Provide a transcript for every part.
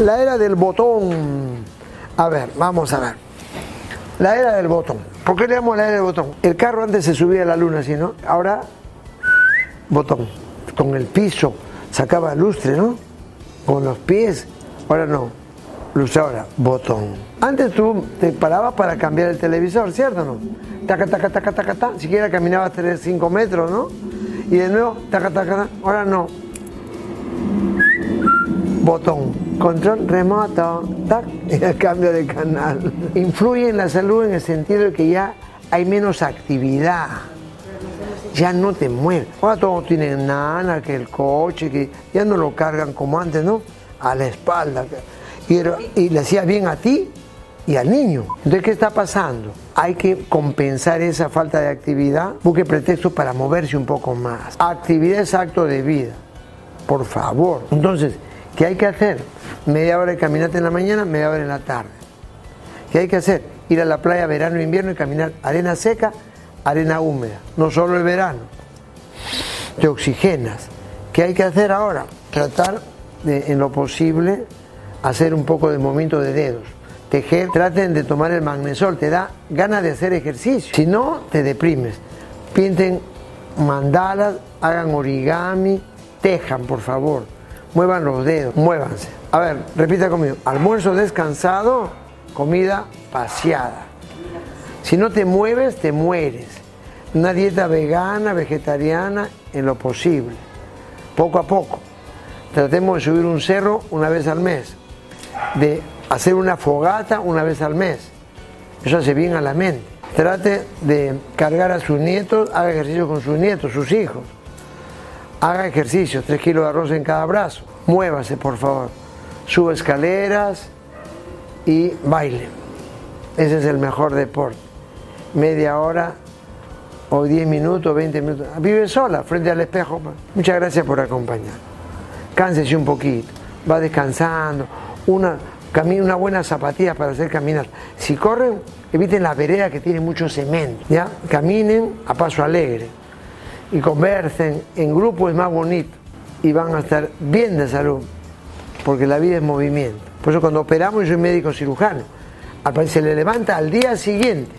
La era del botón. A ver, vamos a ver. La era del botón. ¿Por qué le llamo la era del botón? El carro antes se subía a la luna, ¿sí, no? Ahora, botón. Con el piso sacaba lustre, ¿no? Con los pies. Ahora no. Luz ahora, botón. Antes tú te parabas para cambiar el televisor, ¿cierto o no? Taca, taca, taca, taca, taca. Siquiera caminabas 3, 5 metros, ¿no? Y de nuevo, taca, taca, taca. Ahora no. Botón. Control remoto. Tac. El cambio de canal. Influye en la salud en el sentido de que ya hay menos actividad. Ya no te mueves. Ahora todos tienen nana, que el coche, que ya no lo cargan como antes, ¿no? A la espalda. Y, era- y le hacía bien a ti y al niño. Entonces, ¿qué está pasando? Hay que compensar esa falta de actividad, busque pretextos para moverse un poco más. Actividad es acto de vida, por favor. Entonces, ¿qué hay que hacer? Media hora de caminata en la mañana, media hora en la tarde. ¿Qué hay que hacer? Ir a la playa verano e invierno y caminar arena seca, arena húmeda. No solo el verano. Te oxigenas. ¿Qué hay que hacer ahora? Tratar de, en lo posible, hacer un poco de movimiento de dedos. Tejer, traten de tomar el magnesol, te da ganas de hacer ejercicio. Si no, te deprimes. Pinten mandalas, hagan origami, tejan, por favor. Muevan los dedos, muévanse. A ver, repita conmigo. Almuerzo descansado, comida paseada. Si no te mueves, te mueres. Una dieta vegana, vegetariana, en lo posible. Poco a poco. Tratemos de subir un cerro una vez al mes. De hacer una fogata una vez al mes. Eso hace bien a la mente. Trate de cargar a sus nietos, haga ejercicio con sus nietos, sus hijos. Haga ejercicio, tres kilos de arroz en cada brazo. Muévase, por favor. Suba escaleras y baile. Ese es el mejor deporte. Media hora o 10 minutos, 20 minutos. Vive sola, frente al espejo. Muchas gracias por acompañar. Cánsese un poquito. Va descansando. Una, camina una buena zapatilla para hacer caminar. Si corren, eviten la vereda que tiene mucho cemento. ¿ya? Caminen a paso alegre. Y conversen. En grupo es más bonito. Y van a estar bien de salud. Porque la vida es movimiento. Por eso cuando operamos, yo soy médico cirujano. Al paciente se le levanta al día siguiente.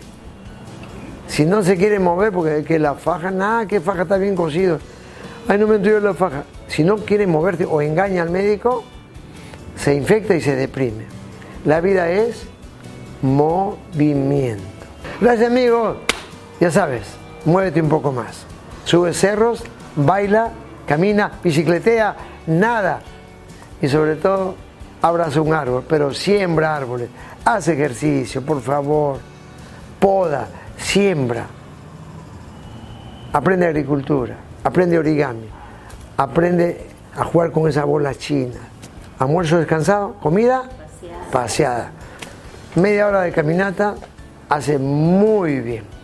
Si no se quiere mover, porque que la faja, nada, que faja está bien cosido. Ay, no me entró la faja. Si no quiere moverse o engaña al médico, se infecta y se deprime. La vida es movimiento. Gracias amigos. Ya sabes, muévete un poco más. Sube cerros, baila, camina, bicicletea, nada. Y sobre todo, abraza un árbol, pero siembra árboles. Haz ejercicio, por favor. Poda, siembra. Aprende agricultura, aprende origami, aprende a jugar con esa bola china. Almuerzo descansado, comida paseada. Media hora de caminata hace muy bien.